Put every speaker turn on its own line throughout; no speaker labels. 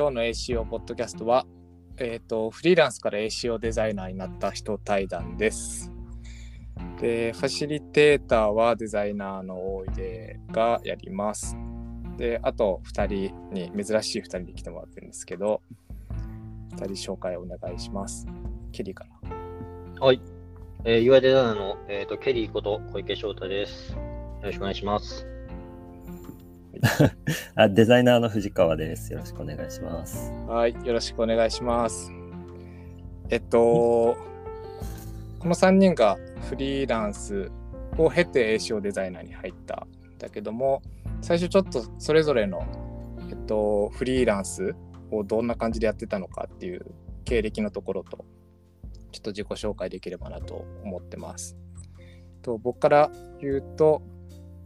今日の ACO ポッドキャストは、えーと、フリーランスから ACO デザイナーになった人対談です。で、ファシリテーターはデザイナーの大出がやります。で、あと2人に、珍しい2人に来てもらってるんですけど、2人紹介お願いします。ケリーか
な。はい。えー、UI デザイナーの、えーと、ケリーこと小池翔太です。よろしくお願いします。
あデザイナーの藤川です。よろしくお願いします。
はい、よろしくお願いします。えっと、この3人がフリーランスを経て ACO デザイナーに入ったんだけども、最初ちょっとそれぞれの、えっと、フリーランスをどんな感じでやってたのかっていう経歴のところと、ちょっと自己紹介できればなと思ってます。と僕から言うと、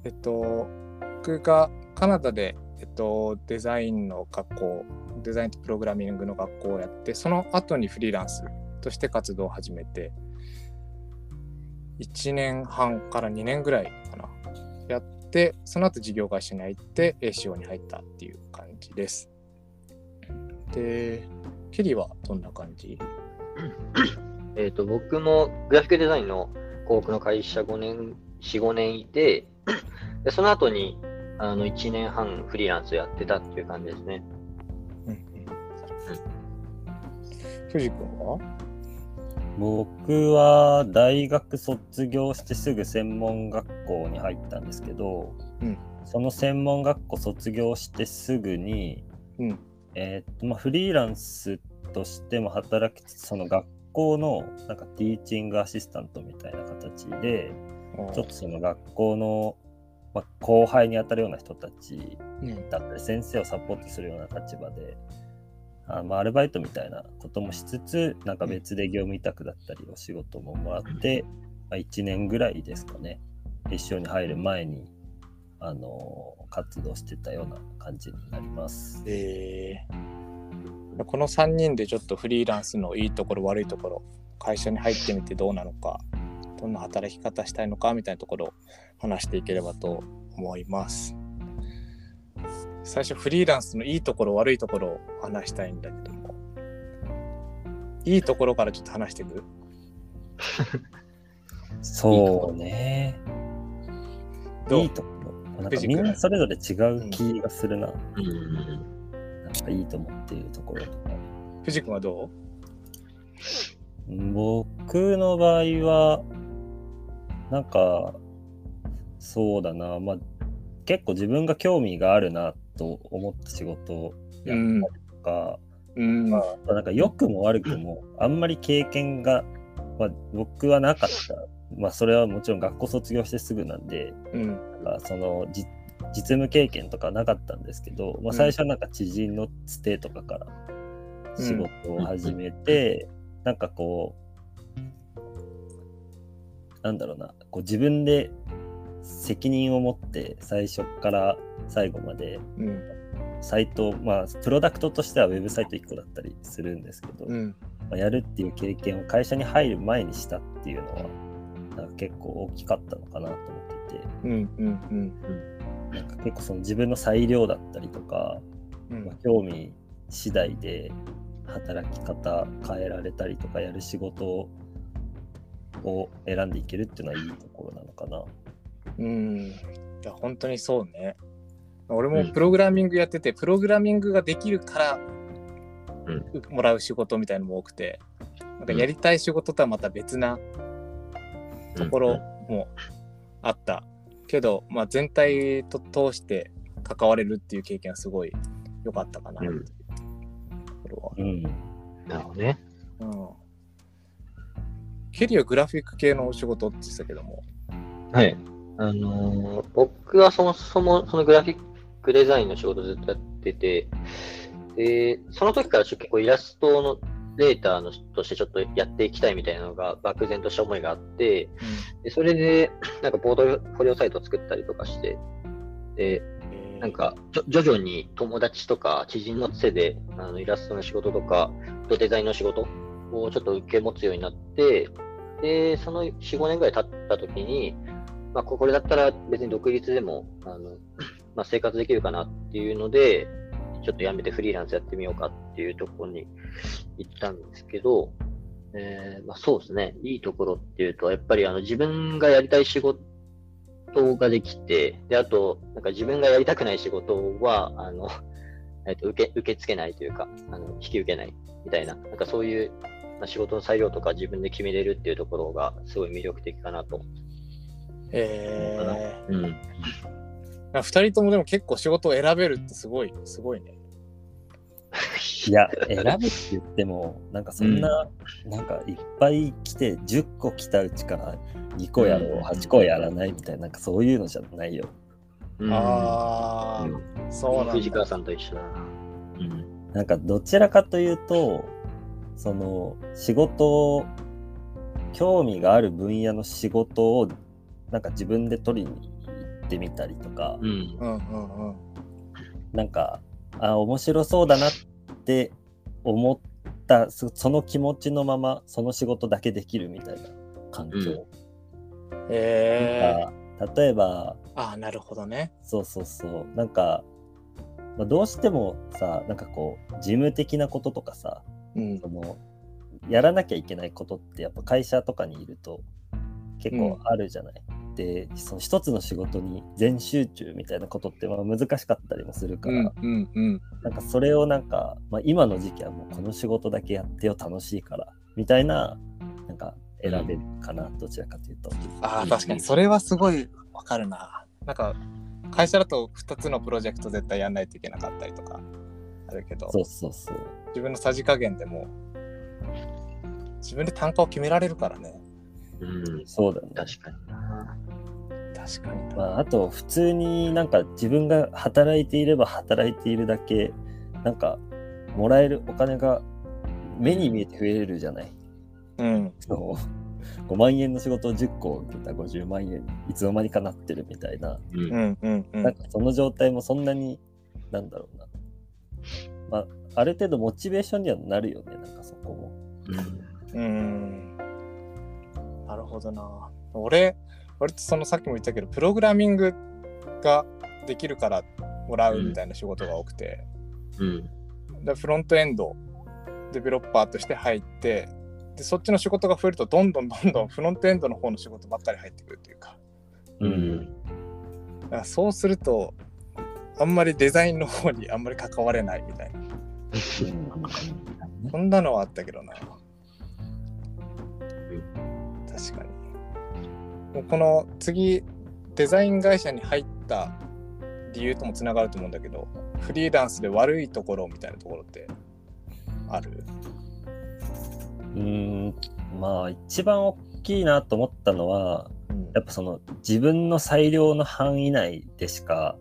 えっと、僕がカナダで、えっと、デザインの学校、デザインとプログラミングの学校をやって、その後にフリーランスとして活動を始めて、1年半から2年ぐらいかな。やって、その後事業会社に入って ACO に入ったっていう感じです。で、ケリーはどんな感じ？
えっと、僕もグラフィックデザインの広告の会社5年、4、5年いて、でその後にあの1年半フリーランスやってたっていう感じですね。うん。
藤君は？
僕は大学卒業してすぐ専門学校に入ったんですけど、うん、その専門学校卒業してすぐに、うん、えー、っとまあ、フリーランスとしても働きつつその学校のなんかティーチングアシスタントみたいな形でちょっとその学校のまあ、後輩に当たるような人たちだったり、先生をサポートするような立場で、あまあ、アルバイトみたいなこともしつつ、なんか別で業務委託だったり、お仕事ももらって、まあ、1年ぐらいですかね、一緒に入る前に、あのー、活動してたような感じになります。
えー、この3人でちょっとフリーランスのいいところ、悪いところ、会社に入ってみてどうなのか、どんな働き方したいのかみたいなところを話していければと思います。最初フリーランスのいいところ悪いところを話したいんだけども。いいところからちょっと話していく
そうね。いいところ。なんかみんなそれぞれ違う気がするな、うん、なんかいいと思っているところとか。
藤君はど
う？僕の場合はなんかそうだな、まあ、結構自分が興味があるなと思った仕事をやったりとか、うん、まあ、なんか良くも悪くも、あんまり経験が、まあ、僕はなかった。まあ、それはもちろん学校卒業してすぐなんで、うん、なんかその実務経験とかなかったんですけど、まあ、最初はなんか知人のつてとかから仕事を始めて、うん、なんかこう、なんだろうな、こう自分で責任を持って最初から最後まで、うん、サイトまあプロダクトとしてはウェブサイト1個だったりするんですけど、うん、まあ、やるっていう経験を会社に入る前にしたっていうのはなんか結構大きかったのかなと思っていて、うんうんうんなん。か結構その自分の裁量だったりとか、まあ、興味次第で働き方変えられたりとかやる仕事を選んでいけるっていうのはいいところなのかな。
うん。いや、本当にそうね。俺もプログラミングやってて、うん、プログラミングができるから、うん、もらう仕事みたいのも多くて、なんかやりたい仕事とはまた別なところもあった。けど、まあ、全体と通して関われるっていう経験はすごい良かったかな、うん、ところは。うん。
なるほどね。
うん。ケリーはグラフィック系のお仕事って言ってたけども。
はい。あのー、僕はそもそもそのグラフィックデザインの仕事ずっとやってて、で、その時から結構イラストのデータのとしてちょっとやっていきたいみたいなのが漠然とした思いがあって、うん、でそれでなんかボードフォリオサイトを作ったりとかして、で、なんか徐々に友達とか知人のつてであのイラストの仕事とかデザインの仕事をちょっと受け持つようになって、で、その4、5年ぐらい経った時に、まあ、これだったら別に独立でも、あの、まあ、生活できるかなっていうので、ちょっと辞めてフリーランスやってみようかっていうところに行ったんですけど、えーまあ、そうですね。いいところっていうと、やっぱりあの自分がやりたい仕事ができて、で、あと、なんか自分がやりたくない仕事は、あの、えっと、受け、受け付けないというか、あの、引き受けないみたいな、なんかそういう、仕事の裁量とか自分で決めれるっていうところがすごい魅力的かなと。
え
うん。
ー、2人ともでも結構仕事を選べるってすごい、すごいね。
いや、選ぶって言っても、なんかそんな、なんかいっぱい来て、10個来たうちから2個やろう、
うん
8個やらないみたいな、なんかそういうのじゃないよ。
うん
ああ、
うん
そうなんだ。
藤川さんと一緒だな。うん。
なんかどちらかというと、その仕事を、興味がある分野の仕事を、なんか自分で取りに行ってみたりとか、
うん。
うんうんうん。
なんか、あ、面白そうだなって思った、そその気持ちのまま、その仕事だけできるみたいな環境。
えー、
なんか例えば、
ああ、なるほどね。
そうそうそう、なんか、まあ、どうしてもさ、なんかこう、事務的なこととかさ、
うん
そ。の、やらなきゃいけないことってやっぱ会社とかにいると結構あるじゃない。で、その一つの仕事に全集中みたいなことってまあ難しかったりもするから、
うんうんうん。
なんかそれをなんか、まあ、今の時期はもうこの仕事だけやってよ楽しいからみたいななんか選べるかな、どちらかというと。
ああ、確かにそれはすごいわかるな。なんか、会社だと2つのプロジェクト絶対やんないといけなかったりとかあるけど、
そうそうそう。
自分のさじ加減でも自分で単価を決められるからね。
うん。
そうだね。
確かにな。
確かにな。
まあ、あと普通になんか自分が働いていれば働いているだけなんかもらえるお金が目に見えて増えるじゃない？
うん。
そう5万円の仕事を10個受けた50万円いつの間にかなってるみたいな、
うん
う。んうんうん。
なんかその状態もそんなになんだろうな。まあ、ある程度モチベーションにはなるよね、なんかそこも。
うん。なるほどな。俺、割とそのさっきも言ったけど、プログラミングができるからもらうみたいな仕事が多くて、
うん。
でフロントエンドデベロッパーとして入ってでそっちの仕事が増えるとどんどんどんどんフロントエンドの方の仕事ばっかり入ってくるっていうか
う。
うん
だからそうするとあんまりデザインの方にあんまり関われないみたいな。そん。なのはあったけどな。確かに。もうこの次デザイン会社に入った理由ともつながると思うんだけどフリーランスで悪いところみたいなところってある？
うーん、まあ一番大きいなと思ったのは、やっぱその自分の裁量の範囲内でしか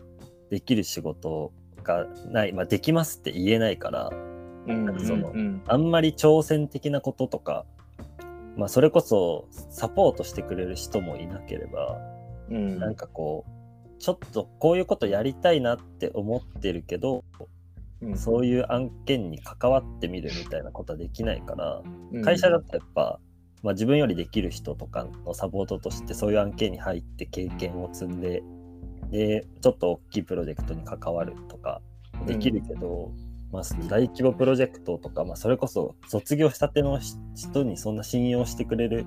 できる仕事がない、まあできますって言えないから、
うん
なんかその
うん
あんまり挑戦的なこととか、まあそれこそサポートしてくれる人もいなければ、
うん。
なんかこう、ちょっとこういうことやりたいなって思ってるけど、
うん。
そういう案件に関わってみるみたいなことはできないから、
うん。
会社だとやっぱ、まあ、自分よりできる人とかのサポートとしてそういう案件に入って経験を積んででちょっと大きいプロジェクトに関わるとかできるけど、まあ、大規模プロジェクトとか、まあ、それこそ卒業したての人にそんな信用してくれる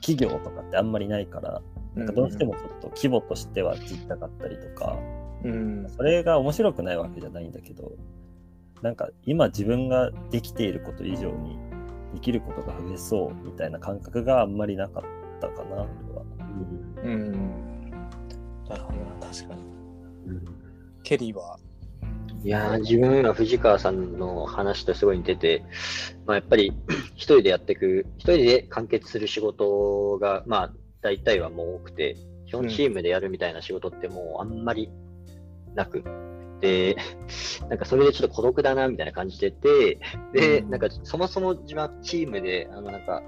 企業とかってあんまりないからなんかどうしてもちょっと規模としてはちっちゃかったりとか
うん。
それが面白くないわけじゃないんだけどなんか今自分ができていること以上にできることが増えそうみたいな感覚があんまりなかったかな俺は。
うん。なるほど。な確かに。
うん。
ケリーは？い
やー、自分は藤川さんの話とすごい似てて、まあ、やっぱり 一人でやっていく、一人で完結する仕事が、まあ、大体はもう多くて、基本チームでやるみたいな仕事ってもうあんまりなく。で、なんかそれでちょっと孤独だなみたいな感じてて、で、
うん。
なんかそもそも自分はチームで、あのなんか、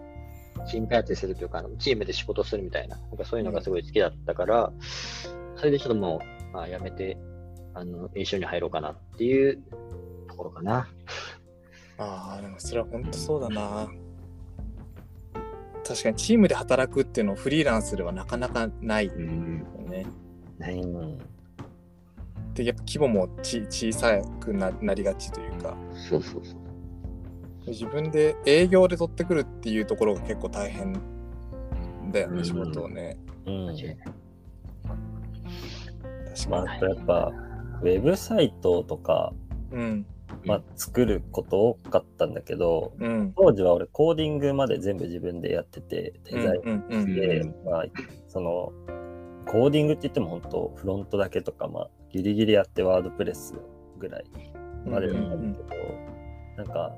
チーム開発するというか、チームで仕事するみたいな、なんかそういうのがすごい好きだったから、それでちょっともう、まあ、やめて、あの、一緒に入ろうかなっていうところかな。
ああでもそれは本当そうだな確かにチームで働くっていうのをフリーランスではなかなかないよ
うん。
ね
ない。
うん
でやっぱ規模もち小さくななりがちというか
そうそうそう。
自分で営業で取ってくるっていうところが結構大変だよね、
うん
仕事をね。
うん
間違いない。
確か
まあ、あとやっぱ、ウェブサイトとか、
に。うん。
まあ、作ること多かったんだけど、
うん。
当時は俺コーディングまで全部自分でやってて、デザイ
うんうん
ンで、
うん
まあ、その、コーディングって言っても本当フロントだけとか、まあ、ギリギリやってワードプレスぐらいまでだったんだけど、なんか、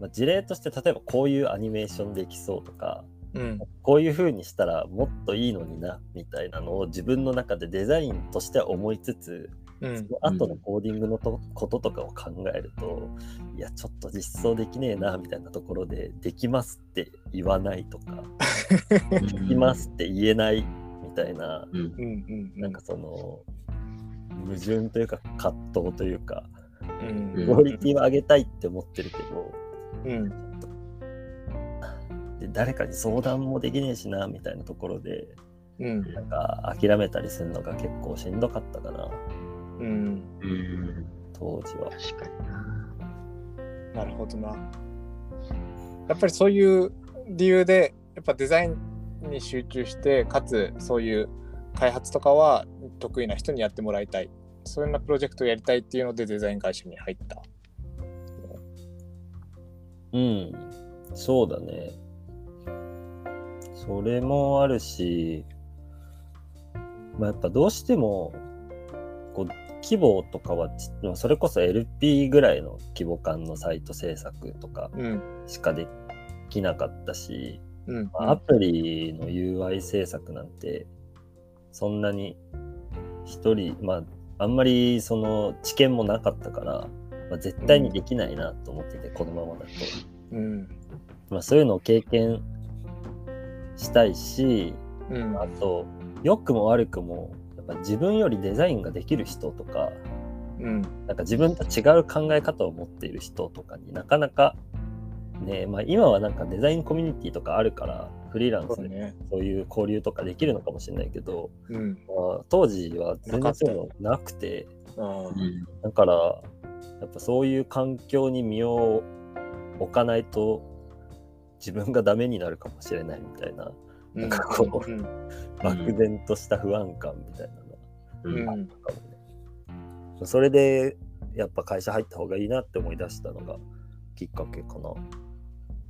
まあ、事例として例えばこういうアニメーションできそうとか、
うん。
こういう風にしたらもっといいのになみたいなのを自分の中でデザインとしては思いつつ、
うん。
その後のコーディングのとこととかを考えると、いや、ちょっと実装できねえなみたいなところで、できますって言わないとか、できますって言えないみたいな、
うん。
なんかその、矛盾というか葛藤というか、
うん。
うん
クオリティを上げたいって思ってるけど、
うん。
で誰かに相談もできねえしなみたいなところで、
うん。
なんか諦めたりするのが結構しんどかったかな、
うん。
うん。
当時は。
確かにな。
なるほどな。やっぱりそういう理由で、やっぱデザインに集中して、かつそういう開発とかは得意な人にやってもらいたい。そういうようなプロジェクトをやりたいっていうのでデザイン会社に入った。
うん、そうだね。それもあるし、まあ、やっぱどうしても、こう、規模とかはそれこそ LP ぐらいの規模感のサイト制作とか
うん。
しかできなかったし、
うん。
まあアプリの UI 制作なんて、そんなに一人、まあ、あんまりその知見もなかったから、まあ、絶対にできないなと思ってて、このままだと。
うん。
まあ、そういうのを経験したいし、
うん。
あと、良くも悪くも、やっぱ自分よりデザインができる人とか、
うん。
なんか自分と違う考え方を持っている人とかになかなか、ね、まあ今はなんかデザインコミュニティとかあるから、フリーランスで
そう
いう交流とかできるのかもしれないけど、
うん。
まあ、当時は全然そういうのなくて。だから、やっぱそういう環境に身を置かないと自分がダメになるかもしれないみたいな、なんかこう
うん。
漠然とした不安感みたいなのが
うん。
うん。
かもね。それで、やっぱ会社入った方がいいなって思い出したのがきっかけかな。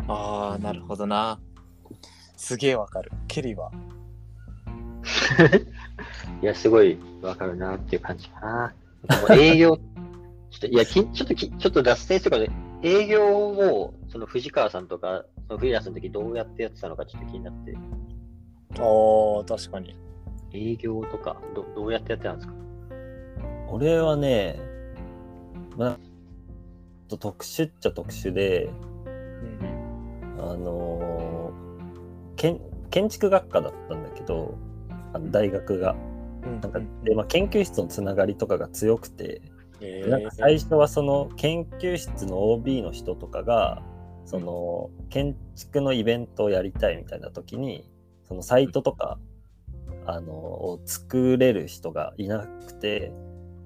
ああ、なるほどな。すげえわかる。ケリーは？
いや、すごいわかるなっていう感じかな。営業、ちょっと、いや、きちょっとき、ちょっと脱線するからね、営業を、その藤川さんとか、フリーランスの時どうやってやってたのかちょっと気になって、
ああ、確かに。
営業とか、どどうやってやってたんですか？
俺はね、まあ、特殊っちゃ特殊で、
うん。
あのー建建築学科だったんだけど、あの大学が。
うん
なんかで、まあ、研究室のつながりとかが強くて、
え
なんか最初はその研究室の OB の人とかが、その建築のイベントをやりたいみたいな時に、そのサイトとか、あの、を作れる人がいなくて、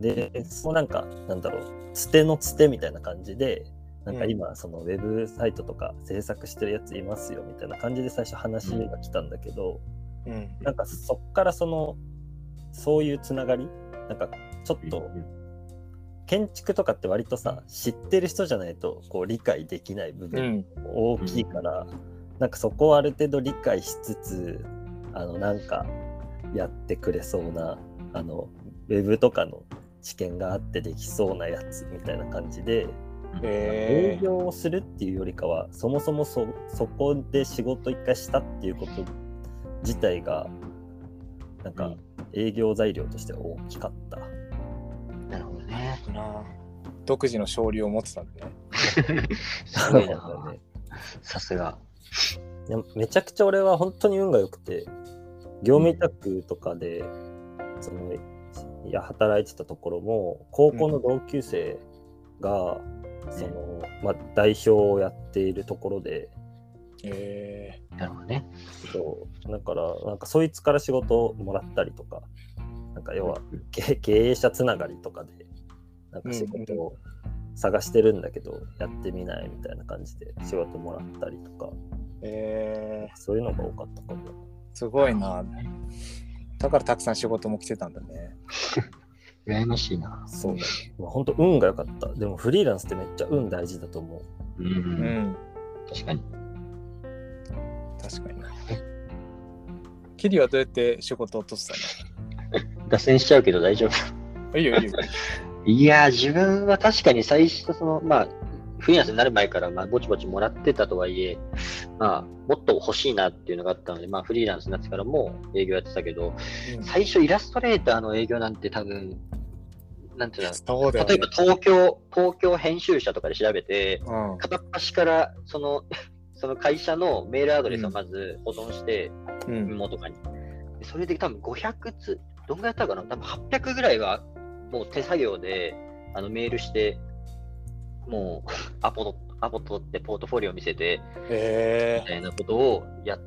で、そのなんか、なんだろう、つてのつてみたいな感じで、なんか今、そのウェブサイトとか制作してるやついますよみたいな感じで最初話が来たんだけど、
うん。
なんかそっからその、そういうつながりなんかちょっと建築とかって割とさ知ってる人じゃないとこう理解できない部
う
分
ん。
大きいから、なんかそこをある程度理解しつつあのなんかやってくれそうなあのウェブとかの知見があってできそうなやつみたいな感じで、営
えー、
業をするっていうよりかはそもそもそそこで仕事一回したっていうこと自体がなんか営業材料として大きかった。
な
独自の勝利を持ってたんだね。
すごい
な
さすが。
いやめちゃくちゃ俺は本当に運が良くて、業務委託とかで、その、いや、働いてたところも、高校の同級生が、その、まあ、代表をやっているところで、
え
なるほどね。
そう、だから、なんかそいつから仕事をもらったりとか、なんか要は経経営者つながりとかで、なんか仕事を探してるんだけど、やってみないみたいな感じで仕事もらったりとか、
え
そういうのが多かったかも。
ー、すごいな。だからたくさん仕事も来てたんだね。
羨ましいな。
そうだね。まあ、本当運が良かった。でもフリーランスってめっちゃ運大事だと思う。
う。
うんん、
確かに。
確かに。キリはどうやって仕事を落とした
脱線しちゃうけど大丈夫。
のいいよいいよ。
いやー、自分は確かに最初、その、まあ、フリーランスになる前から、まあ、ぼちぼちもらってたとはいえ、まあ、もっと欲しいなっていうのがあったので、まあ、フリーランスになってからも営業やってたけど、
うん。
最初イラストレーターの営業なんて多分、なんていうの、
ね。
例えば東京、東京編集者とかで調べて、
うん、
片っ端から、その、その会社のメールアドレスをまず保存して、
うん、
かに。でそれで多分500つ、どんぐらいやったかな？多分800ぐらいはもう手作業であのメールして、もう アポとアポ取ってポートフォリオ見せて
え
みたいなことをや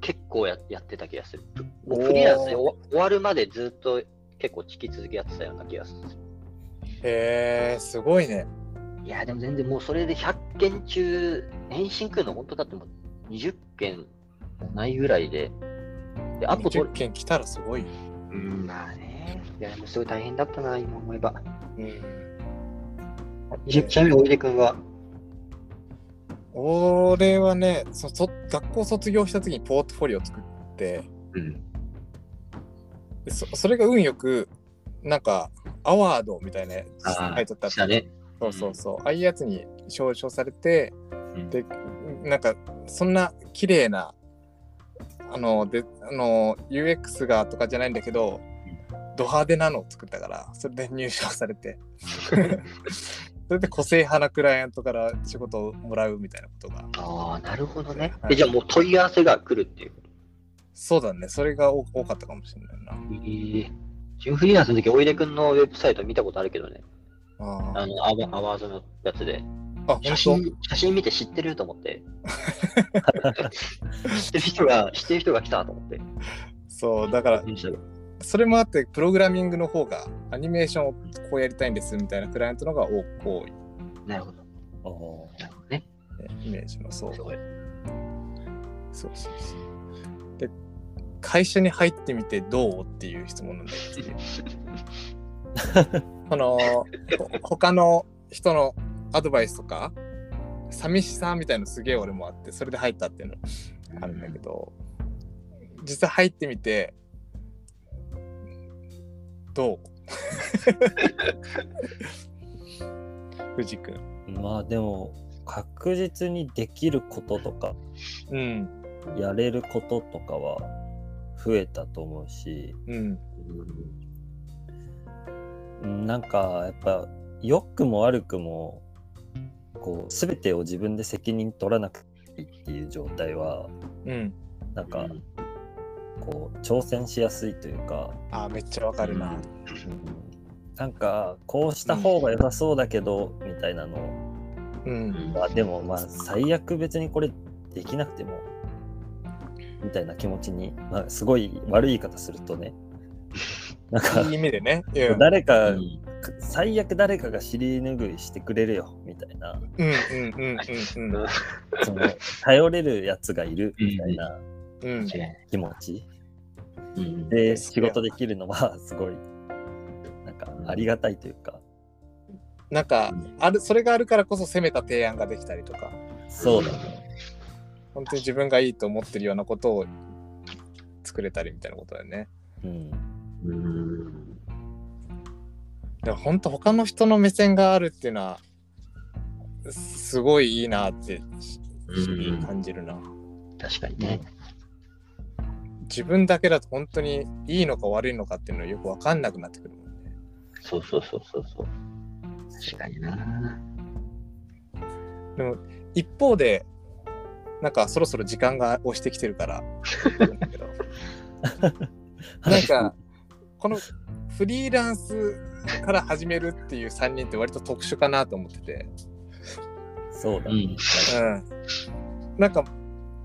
結構ややってた気がする。もうフリーランスで終わるまでずっと結構聞き続けやってたような気がする。
ー、えー、すごいね。
いや、でも全然もうそれで100件中、返信来るの本当だってもう20件もないぐらいで、で、アポ取
20
る。
件来たらすごいよ。
うん、まあね。いや、でもすごい大変だったな、今思えば。
うん。
ちちなみに、おいでくんは、
俺はねそそ、学校卒業した時にポートフォリオ作って、
うん。
でそそれが運よく、なんか、アワードみたいなやつ
あ
書いてあった
ね。
そうそうそう。ああいうやつに表彰されて、
うん
で、なんか、そんな綺麗な、あの、で、あの、UX がとかじゃないんだけど、ド派手なのを作ったから、それで入賞されて、それで個性派なクライアントから仕事をもらうみたいなことが、
ああ、なるほどね。
はい
え、じゃあもう問い合わせが来るっていうこ
そうだね、それが多多かったかもしれないな。
と。ええ自分フリーランスの時、おいでくんのウェブサイト見たことあるけどね。
あ
あの、アワアワードのやつで。
あ、
写
本
真、写真見て知ってると思って。知ってる人が、知ってる人が来たと思って。
当そう、だから、それもあって、プログラミングの方が、アニメーションをこうやりたいんですみたいなクライアントの方が多い、
なるほど。なるほどね。
ね、イメージのそう。そうそうそう。で、会社に入ってみてどうっていう質問なんだよ、次。この、ほ他の人のアドバイスとか、寂しさみたいのすげえ俺もあって、それで入ったっていうのあるんだけど、実際入ってみて、どう？藤君。
まあでも、確実にできることとか、
うん。
やれることとかは増えたと思うし、
うん。
うんなんかやっぱ良くも悪くもこう全てを自分で責任取らなくていいっていう状態は
うん。
なんかこう挑戦しやすいというか、
あーめっちゃわかるな。
うん。なんかこうした方が良さそうだけど、みたいなの。
うん。
はでもまあ最悪別にこれできなくてもみたいな気持ちに、まあ、すごい悪い言い方するとね。なんか
いい意味でね。うん
誰か、
うん。
最悪誰かが尻拭いしてくれるよみたいな。
うんうんうんうんうん。
その頼れるやつがいるみたいな
うん、
気持ち。
うん。
で仕事できるのは すごいなんかありがたいというか。
なんかあるそれがあるからこそ攻めた提案ができたりとか。
そう。だね
本当に自分がいいと思ってるようなことを作れたりみたいなことだよね。
うん。
うん
でも本当他の人の目線があるっていうのはすすごいいいなってし
うん。
感じるな。
確かにね。
自分だけだと本当にいいのか悪いのかっていうのはよく分かんなくなってくるもんね。
そうそうそうそうそう。確かにな。
でも一方でなんかそろそろ時間が押してきてるからなんだけどなんかこのフリーランスから始めるっていう3人って割と特殊かなと思ってて、
そうだね、
うん。
うん、なんか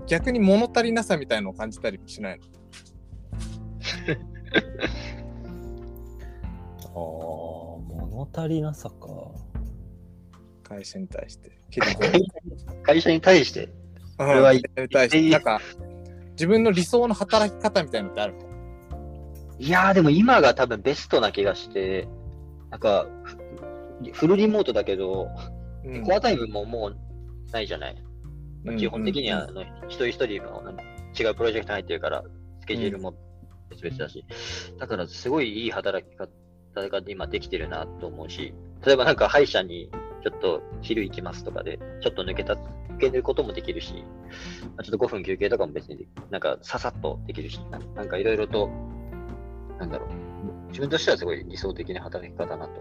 逆に物足りなさみたいのを感じたりもしないの？
ああ、物足りなさか。
会社に対して。
会社に対して？
うん
れは
会社に対してなんか、自分の理想の働き方みたいなのってあるの？
いやーでも今が多分ベストな気がして、なんか、フフルリモートだけど、
うん
コアタイムももうないじゃない？まあ
うん
基本的にはあの一人一人の違うプロジェクトに入ってるから、スケジュールも別々だし、だからすごいいい働き方が今できてるなと思うし、例えばなんか歯医者にちょっと昼行きますとかで、ちょっと抜けた、抜けることもできるし、まあちょっと5分休憩とかも別にでなんかささっとできるし、ななんかいろいろと、なんだろう、自分としてはすごい理想的な働き方だなと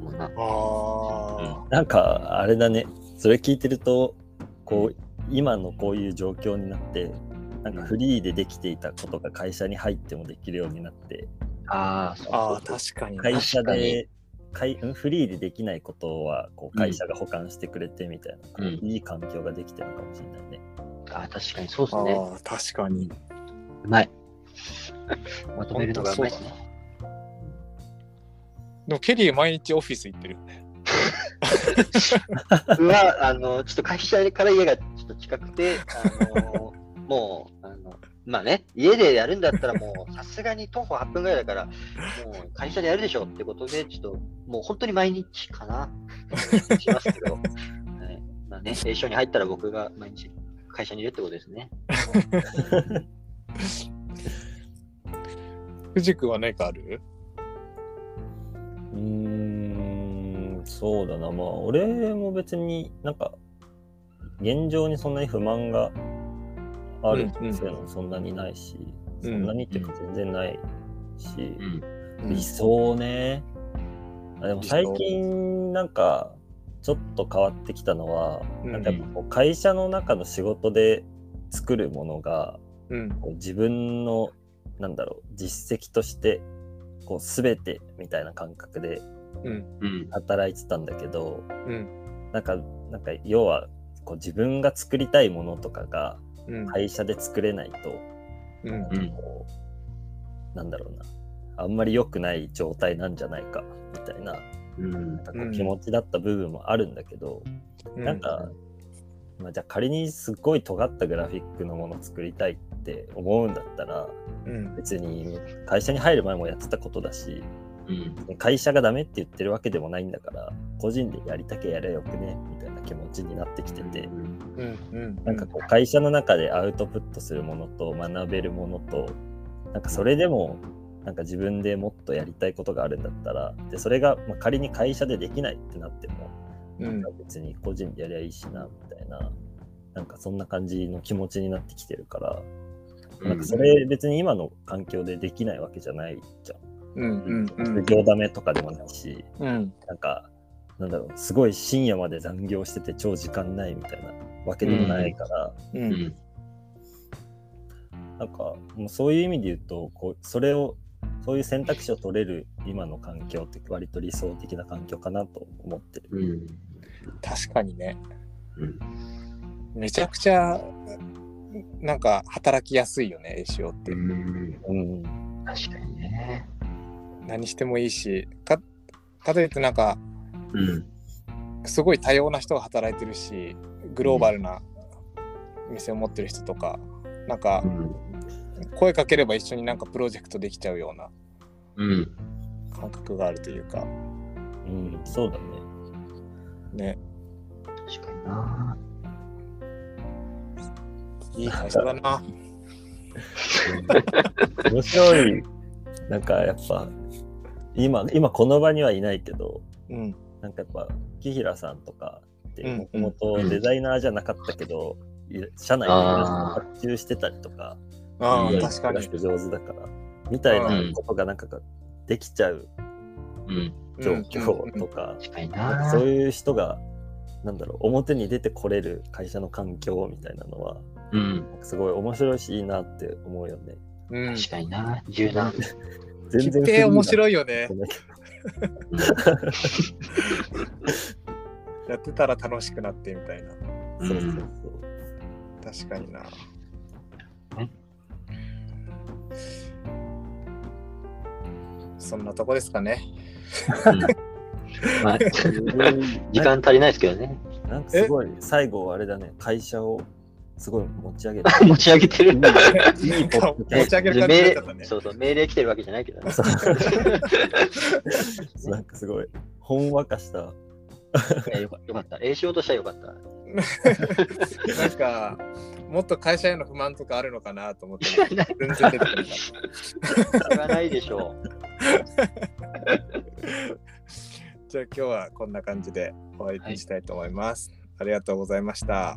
思うな。
あ
なんか、あれだね。それ聞いてると、こう、今のこういう状況になって、なんかフリーでできていたことが会社に入ってもできるようになって、
ああ、そう
あ。ああ、
そうそう
確かに。
会社で、会んフリーでできないことはこう会社が保管してくれてみたいな、こう
うん
いい環境ができてるのかもしれないね。
ああ、確かにそうですね。
ああ、確かに。
うまい。まとめるのがうまいですね。
でも、ケリー毎日オフィス行ってるよね。
僕は、あの、ちょっと会社から家がちょっと近くて、あの、もう、あの、まあね、家でやるんだったらもう、さすがに徒歩8分ぐらいだから、もう会社でやるでしょってことで、ちょっと、もう本当に毎日かな、しますけど、はい、まあね、A 賞に入ったら僕が毎日会社にいるってことですね。
藤君は何かある？
うーん、そうだな。まあ、俺も別になんか、現状にそんなに不満があるいうのもそんなにないし、
うん
そんなにっていうか全然ないし、
うん。
理想ね。あでも最近なんかちょっと変わってきたのは、
うん
なんかこう会社の中の仕事で作るものが
うん。
こう自分のなんだろう実績としてこう全てみたいな感覚で。働いてたんだけど
うん。
なんかなんか要はこう自分が作りたいものとかが
うん。
会社で作れないと、
うん。
うん
こうなんだろうな。あんまり良くない状態なんじゃないかみたいな
うん。
なんか気持ちだった部分もあるんだけど、
うん。
なんか、まあ、じゃあ仮にすっごい尖ったグラフィックのものを作りたいって思うんだったら
うん。
別に会社に入る前もやってたことだし
うん。
会社がダメって言ってるわけでもないんだから個人でやりたきゃやれよくねみたいな気持ちになってきてて、
うん。うん。
なんかこう会社の中でアウトプットするものと学べるものとなんかそれでもなんか自分でもっとやりたいことがあるんだったらでそれがまあ仮に会社でできないってなっても
うん。
別に個人でやりゃいいしなみたいななんかそんな感じの気持ちになってきてるから、なんかそれ別に今の環境でできないわけじゃないじゃん。
うん。うん。うん。
副業ダメとかでもないし
うん。
なんかなんだろうすごい深夜まで残業してて超時間ないみたいなわけでもないから、
う。
うんん。
なんかもうそういう意味で言うとこうそれをそういう選択肢を取れる今の環境って割と理想的な環境かなと思ってる。
うん。
確かにね。
うん。
めちゃくちゃ、なんか働きやすいよね、AC って。
うん。
うん、
確かにね。
何してもいいし、か、かといってなんか、
うん。
すごい多様な人が働いてるし、グローバルな店を持ってる人とか、なんか
う、ん。
声かければ一緒になんかプロジェクトできちゃうような
うん。
感覚があるというか、
うん、そうだね。
ね、
確かにな。
いい会社だな。
面白い。なんかやっぱ今今この場にはいないけど
うん。
なんかやっぱ木平さんとかって
うん
もともとデザイナーじゃなかったけど、い社内で発注してたりとか
ああ、
うん
確かに
上手だからみたいなことがなんかができちゃう
うん。
状況とか。そういう人がなんだろう表に出てこれる会社の環境みたいなのは
うん。
すごい面白いしいいなって思うよね。
うん。
確かにな。柔軟。
切手面
い
白いよねやってたら楽しくなってみたいな。
そうそうそう。
確かにな。そんなとこですかね。
うんまあ、時間足りないですけどね。
なんかすごい、最後あれだね、会社をすごい持ち上げて。
持ち上げてる。
いいポッドキャス
持ち上げる感じ
命令
だったね。
そうそう、命令来てるわけじゃないけどね。
ト なんかすごい、ほんわかした。
よかよかった。栄養としてはよかった。
なんか、もっと会社への不満とかあるのかなと思って、全然出てこなかった。
それはないでしょ
じゃあ今日はこんな感じで終わりにしたいと思います。ありがとうございました。